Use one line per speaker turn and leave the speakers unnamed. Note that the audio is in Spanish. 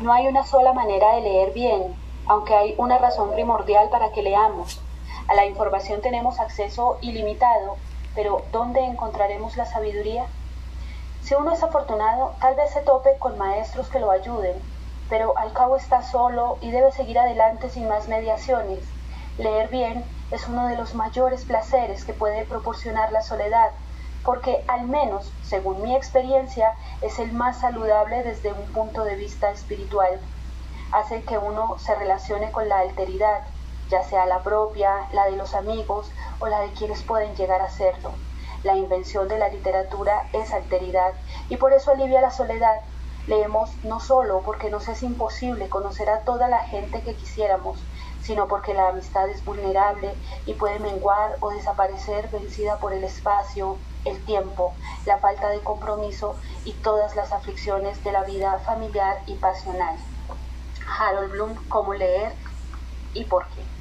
No hay una sola manera de leer bien, aunque hay una razón primordial para que leamos. A la información tenemos acceso ilimitado, pero ¿dónde encontraremos la sabiduría? Si uno es afortunado, tal vez se tope con maestros que lo ayuden, pero al cabo está solo y debe seguir adelante sin más mediaciones. Leer bien es uno de los mayores placeres que puede proporcionar la soledad, porque al menos, según mi experiencia, es el más saludable desde un punto de vista espiritual. Hace que uno se relacione con la alteridad, ya sea la propia, la de los amigos o la de quienes pueden llegar a serlo. La invención de la literatura es alteridad y por eso alivia la soledad. Leemos no solo porque nos es imposible conocer a toda la gente que quisiéramos, sino porque la amistad es vulnerable y puede menguar o desaparecer vencida por el espacio, el tiempo, la falta de compromiso y todas las aflicciones de la vida familiar y pasional. Harold Bloom, cómo leer y por qué.